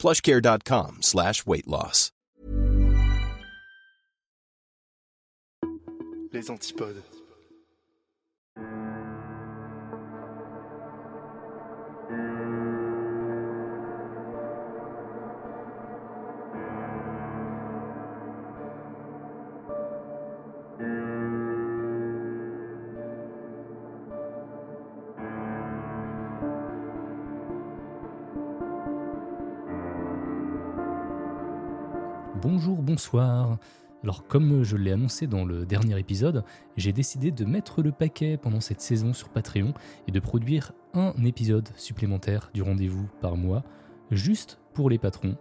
plushcare.com slash weight loss. Les antipodes. Bonjour, bonsoir. Alors comme je l'ai annoncé dans le dernier épisode, j'ai décidé de mettre le paquet pendant cette saison sur Patreon et de produire un épisode supplémentaire du rendez-vous par mois, juste pour les patrons.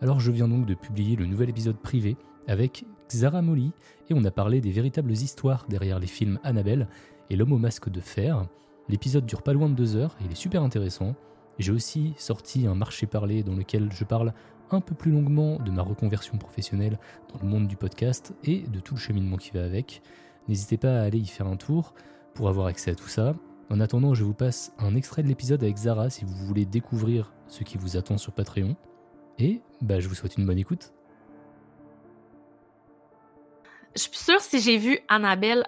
Alors je viens donc de publier le nouvel épisode privé avec Xara Molly et on a parlé des véritables histoires derrière les films Annabelle et L'homme au masque de fer. L'épisode dure pas loin de deux heures et il est super intéressant. J'ai aussi sorti un marché parlé dans lequel je parle un peu plus longuement de ma reconversion professionnelle dans le monde du podcast et de tout le cheminement qui va avec. N'hésitez pas à aller y faire un tour pour avoir accès à tout ça. En attendant, je vous passe un extrait de l'épisode avec Zara si vous voulez découvrir ce qui vous attend sur Patreon. Et bah, je vous souhaite une bonne écoute. Je suis sûre si j'ai vu Annabelle,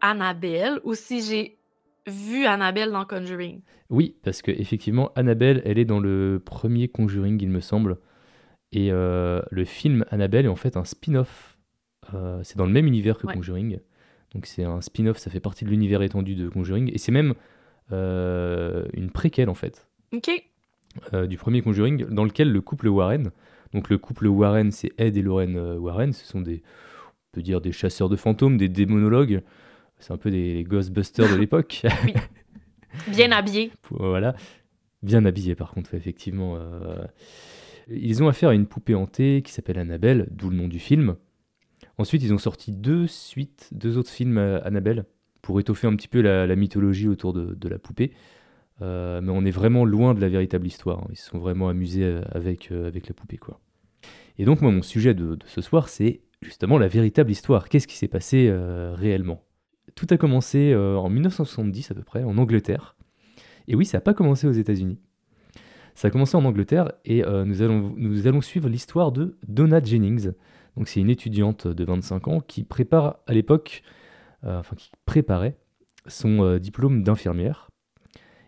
Annabelle ou si j'ai vu Annabelle dans Conjuring. Oui, parce que effectivement, Annabelle, elle est dans le premier Conjuring, il me semble. Et euh, le film Annabelle est en fait un spin-off. Euh, c'est dans le même univers que Ouais. Conjuring. Donc c'est un spin-off, ça fait partie de l'univers étendu de Conjuring. Et c'est même euh, une préquelle en fait OK. du premier Conjuring, dans lequel le couple Warren, donc le couple Warren, c'est Ed et Lorraine Warren, ce sont des, on peut dire des chasseurs de fantômes, des démonologues. C'est un peu des Ghostbusters de l'époque. Bien habillé. Pour- voilà. Bien habillé par contre, effectivement. Ils ont affaire à une poupée hantée qui s'appelle Annabelle, d'où le nom du film. Ensuite, ils ont sorti deux suites, deux autres films euh, Annabelle, pour étoffer un petit peu la, mythologie autour de, la poupée. Euh, mais on est vraiment loin de la véritable histoire. hein. Ils se sont vraiment amusés euh, avec, avec la poupée. quoi. Et donc, moi, mon sujet de, ce soir, c'est justement la véritable histoire. Qu'est-ce qui s'est passé réellement? Tout a commencé en 1970 à peu près, en Angleterre. Et oui, ça n'a pas commencé aux États-Unis. Ça a commencé en Angleterre et euh, nous, allons, suivre l'histoire de Donna Jennings. Donc c'est une étudiante de 25 ans qui prépare à l'époque, euh, enfin qui préparait son euh, diplôme d'infirmière.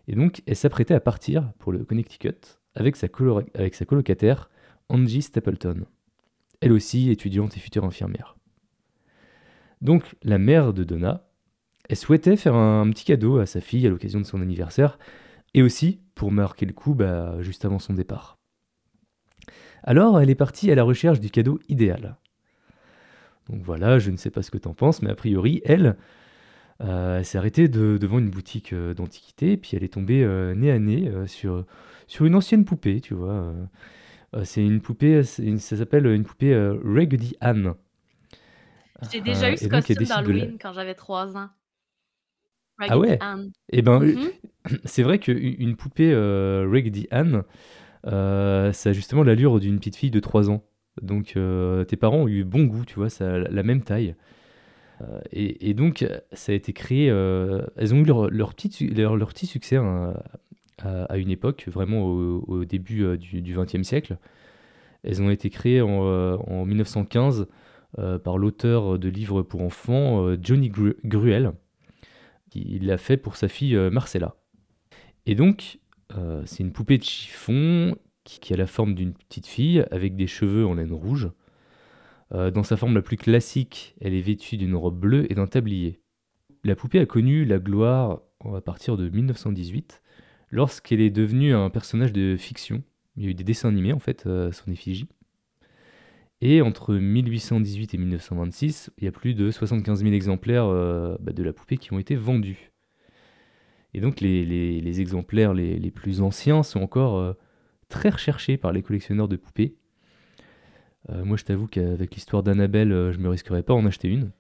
Et donc elle s'apprêtait à partir pour le Connecticut avec sa, colo- avec sa colocataire Angie Stapleton. Elle aussi étudiante et future infirmière. Donc la mère de Donna, elle souhaitait faire un, petit cadeau à sa fille à l'occasion de son anniversaire, et aussi pour marquer le coup bah, juste avant son départ. Alors elle est partie à la recherche du cadeau idéal. Donc voilà, je ne sais pas ce que t'en penses, mais a priori, elle, euh, elle s'est arrêtée de- devant une boutique euh, d'antiquité, puis elle est tombée euh, nez à nez euh, sur, sur une ancienne poupée, tu vois. c'est une poupée, une- ça s'appelle une poupée Raggedy Ann. J'ai déjà eu ce costume la- d'Halloween quand j'avais 3 ans. Ah ouais Ann. Eh ben, Mhm. c'est vrai qu'une poupée euh, Raggedy Ann, euh, ça a justement l'allure d'une petite fille de 3 ans. Donc euh, tes parents ont eu bon goût, tu vois, ça a la même taille. Euh, et, et donc ça a été créé, elles ont eu leur, leur, petit, leur, leur petit succès hein, à, à une époque, vraiment au, au début du XXe siècle. Elles ont été créées en, euh, en 1915 euh, par l'auteur de livres pour enfants, Johnny Gru- Gruel. Il l'a fait pour sa fille euh, Marcella. Et donc, euh, c'est une poupée de chiffon qui, a la forme d'une petite fille avec des cheveux en laine rouge. Euh, dans sa forme la plus classique, elle est vêtue d'une robe bleue et d'un tablier. La poupée a connu la gloire à partir de 1918, lorsqu'elle est devenue un personnage de fiction. Il y a eu des dessins animés en fait à son effigie. Et entre 1818 et 1926, il y a plus de 75 000 exemplaires euh, bah, de la poupée qui ont été vendus. Et donc les, les- les exemplaires les, les plus anciens sont encore euh, très recherchés par les collectionneurs de poupées. Euh, moi, je t'avoue qu'avec l'histoire d'Annabelle, je me risquerais pas à en acheter une.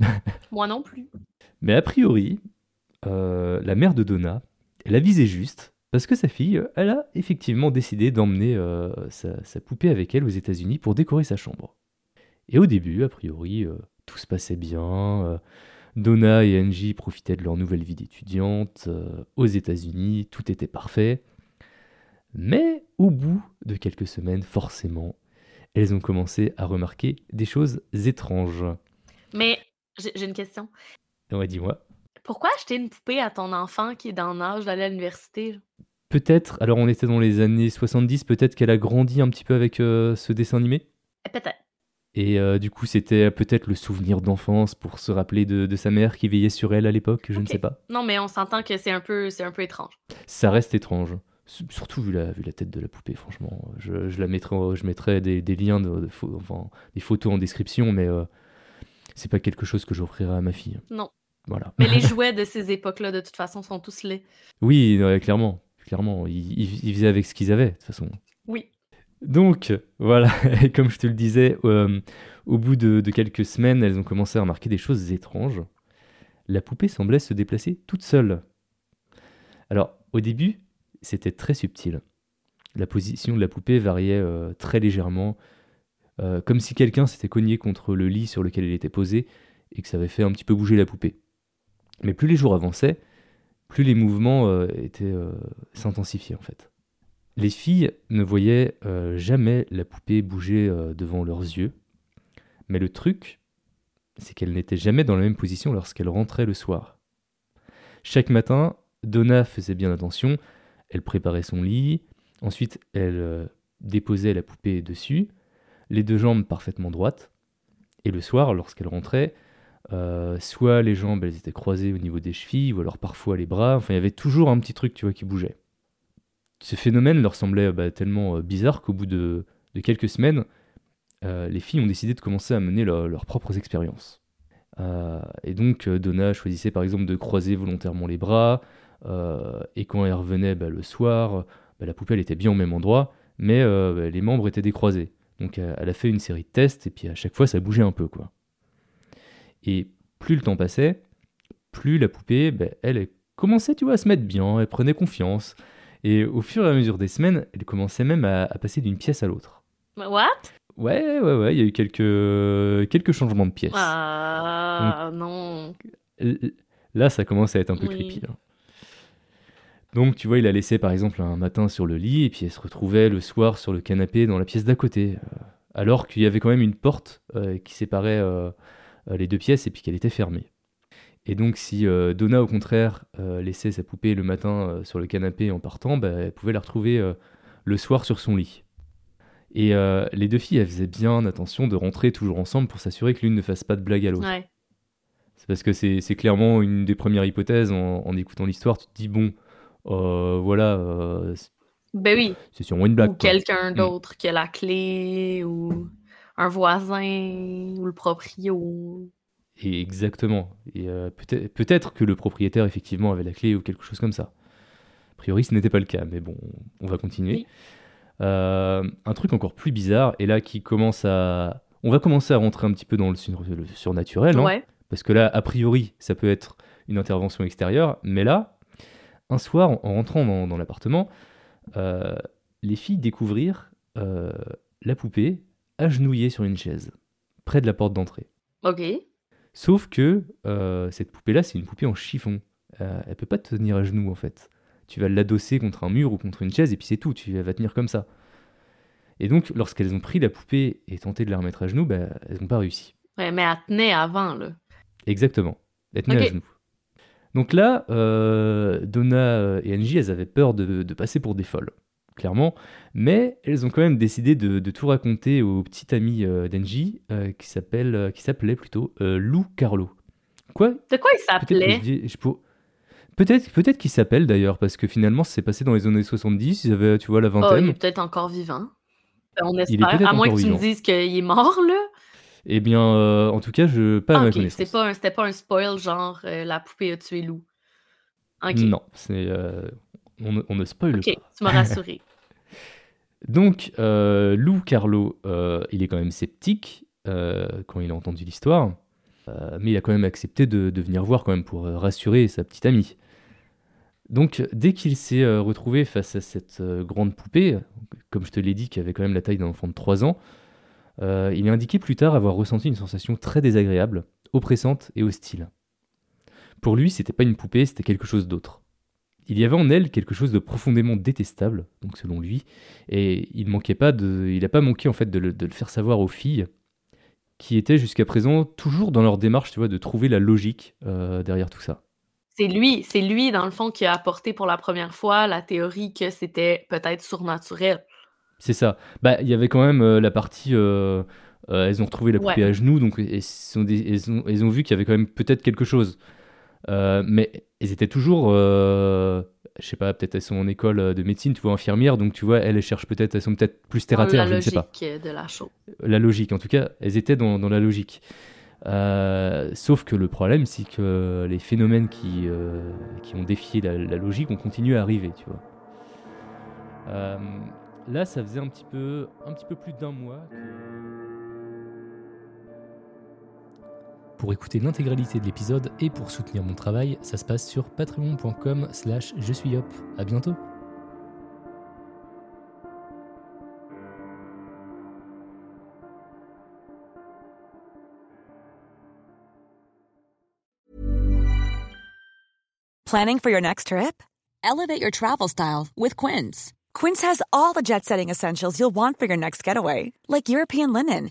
Moi non plus. Mais a priori, la mère de Donna, elle a visé juste, parce que sa fille, euh, elle a effectivement décidé d'emmener euh, sa, sa poupée avec elle aux États-Unis pour décorer sa chambre. Et au début, a priori, euh, tout se passait bien. euh, Donna et Angie profitaient de leur nouvelle vie d'étudiante aux États-Unis, tout était parfait. Mais au bout de quelques semaines, forcément, elles ont commencé à remarquer des choses étranges. Mais j'ai j'ai une question. Ouais, dis-moi. Pourquoi acheter une poupée à ton enfant qui est dans l'âge d'aller à l'université? Peut-être, alors on était dans les années 70, peut-être qu'elle a grandi un petit peu avec euh, ce dessin animé? Eh, Peut-être. Et euh, du coup, c'était peut-être le souvenir d'enfance pour se rappeler de, de sa mère qui veillait sur elle à l'époque, je ne sais pas. Non, mais on s'entend que c'est un peu, c'est un peu étrange. Ça reste étrange. Surtout vu la, vu la tête de la poupée, franchement. Je, je la mettrai, je mettrai des, des liens, de, de pho- enfin, des photos en description, mais euh, c'est pas quelque chose que j'offrirai à ma fille. Non. Voilà. Mais les jouets de ces époques-là, de toute façon, sont tous laids. Oui, ouais, clairement. Clairement, ils, ils- ils faisaient avec ce qu'ils avaient, de toute façon. Oui. Donc, voilà, et comme je te le disais, euh, au bout de, de quelques semaines, elles ont commencé à remarquer des choses étranges. La poupée semblait se déplacer toute seule. Alors, au début, c'était très subtil. La position de la poupée variait euh, très légèrement, euh, comme si quelqu'un s'était cogné contre le lit sur lequel elle était posée et que ça avait fait un petit peu bouger la poupée. Mais plus les jours avançaient, plus les mouvements euh, étaient euh, s'intensifiaient en fait. Les filles ne voyaient euh, jamais la poupée bouger devant leurs yeux, mais le truc, c'est qu'elle n'était jamais dans la même position lorsqu'elle rentrait le soir. Chaque matin, Donna faisait bien attention, elle préparait son lit, ensuite elle déposait la poupée dessus, les deux jambes parfaitement droites, et le soir, lorsqu'elle rentrait, euh, soit les jambes elles étaient croisées au niveau des chevilles, ou alors parfois les bras, enfin il y avait toujours un petit truc tu vois qui bougeait. Ce phénomène leur semblait bah, tellement euh, bizarre qu'au bout de, quelques semaines, euh, les filles ont décidé de commencer à mener leur- leurs propres expériences. Et donc Donna choisissait par exemple de croiser volontairement les bras, et quand elle revenait bah, le soir, bah, la poupée elle était bien au même endroit, mais les membres étaient décroisés. Donc elle a fait une série de tests, et puis à chaque fois ça bougeait un peu quoi. Et plus le temps passait, plus la poupée, ben, elle, commençait tu vois, à se mettre bien, elle prenait confiance. Et au fur et à mesure des semaines, elle commençait même à, à passer d'une pièce à l'autre. What? Ouais, ouais, ouais, il y a eu quelques, quelques changements de pièce. Ah, non. Là, ça commence à être un peu Oui. creepy. hein. Donc, tu vois, il la laissait par exemple un matin sur le lit, et puis elle se retrouvait le soir sur le canapé dans la pièce d'à côté. euh, alors qu'il y avait quand même une porte euh, qui séparait euh, les deux pièces, et puis qu'elle était fermée. Et donc, si euh, Donna, au contraire, euh, laissait sa poupée le matin euh, sur le canapé en partant, bah, elle pouvait la retrouver euh, le soir sur son lit. Et euh, les deux filles, elles faisaient bien attention de rentrer toujours ensemble pour s'assurer que l'une ne fasse pas de blague à l'autre. Ouais. C'est parce que c'est clairement une des premières hypothèses en, en écoutant l'histoire. Tu te dis, bon, euh, voilà, euh, c'est- Ben oui. c'est sûrement une blague. Ou quelqu'un Mm. d'autre qui a la clé, ou un voisin, ou le proprio. Et exactement. Et euh, peut-être peut-être que le propriétaire, effectivement, avait la clé ou quelque chose comme ça. A priori, ce n'était pas le cas, mais bon, on va continuer. Oui. Euh, un truc encore plus bizarre, et là qui commence à. On va commencer à rentrer un petit peu dans le, sur- le surnaturel, hein, Ouais. parce que là, a priori, ça peut être une intervention extérieure, mais là, un soir, en en rentrant dans, dans l'appartement, euh, les filles découvrirent la poupée agenouillée sur une chaise, près de la porte d'entrée. OK. Sauf que euh, cette poupée-là, c'est une poupée en chiffon. Euh, elle peut pas te tenir à genoux en fait. Tu vas l'adosser contre un mur ou contre une chaise et puis c'est tout, tu elle va tenir comme ça. Et donc, lorsqu'elles ont pris la poupée et tenté de la remettre à genoux, bah, elles n'ont pas réussi. Ouais, mais elle tenait avant, là. Exactement. Elle tenait à genoux. Donc là, euh, Donna et Angie, elles avaient peur de, de passer pour des folles, clairement. Mais elles ont quand même décidé de, de tout raconter au petit ami euh, d'Angie, euh, qui s'appelle, euh, qui s'appelait plutôt euh, Lou Carlo. Quoi? De quoi il s'appelait? Peut-être peut-être qu'il s'appelle d'ailleurs, parce que finalement, ça s'est passé dans les années 70, ils avaient, tu vois, la Oh, il vingtaine. est peut-être encore vivant. Ben, On espère. À moins que tu me dises qu'il est mort, là. Eh bien, euh, en tout cas, je, pas à Ah, ma ok. connaissance. C'était pas, un- c'était pas un spoil, genre euh, la poupée a tué Lou. Ok. Non, c'est, euh, on, ne- on ne spoile Ok, pas. tu m'as rassuré. Donc, euh, Lou Carlo, euh, il est quand même sceptique euh, quand il a entendu l'histoire, mais il a quand même accepté de, venir voir quand même pour rassurer sa petite amie. Donc, dès qu'il s'est retrouvé face à cette grande poupée, comme je te l'ai dit, qui avait quand même la taille d'un enfant de 3 ans, il a indiqué plus tard avoir ressenti une sensation très désagréable, oppressante et hostile. Pour lui, c'était pas une poupée, c'était quelque chose d'autre. Il y avait en elle quelque chose de profondément détestable, donc selon lui, et il manquait pas de, il n'a pas manqué en fait de le, de le faire savoir aux filles, qui étaient jusqu'à présent toujours dans leur démarche, tu vois, de trouver la logique euh, derrière tout ça. C'est lui, c'est lui, dans le fond, qui a apporté pour la première fois la théorie que c'était peut-être surnaturel. C'est ça. Bah, il y avait quand même euh, la partie. euh, elles ont retrouvé la poupée Ouais. à genoux, donc elles, sont des- elles ont, elles ont vu qu'il y avait quand même peut-être quelque chose. Euh, mais elles étaient toujours. euh, je sais pas, peut-être elles sont en école de médecine, tu vois, infirmières, donc tu vois, elles, elles cherchent peut-être, elles sont peut-être plus terre à terre, la je ne sais logique pas. euh, de la chose. La logique, en tout cas, elles étaient dans, dans la logique. Euh, sauf que le problème, c'est que les phénomènes qui, euh, qui ont défié la, la logique ont continué à arriver, tu vois. Là, ça faisait un petit peu, un petit peu plus d'un mois. que- Pour écouter l'intégralité de l'épisode et pour soutenir mon travail, ça se passe sur patreon.com slash je suis hop. À bientôt Planning for your next trip? Elevate your travel style with Quince. Quince has all the jet setting essentials you'll want for your next getaway, like European linen,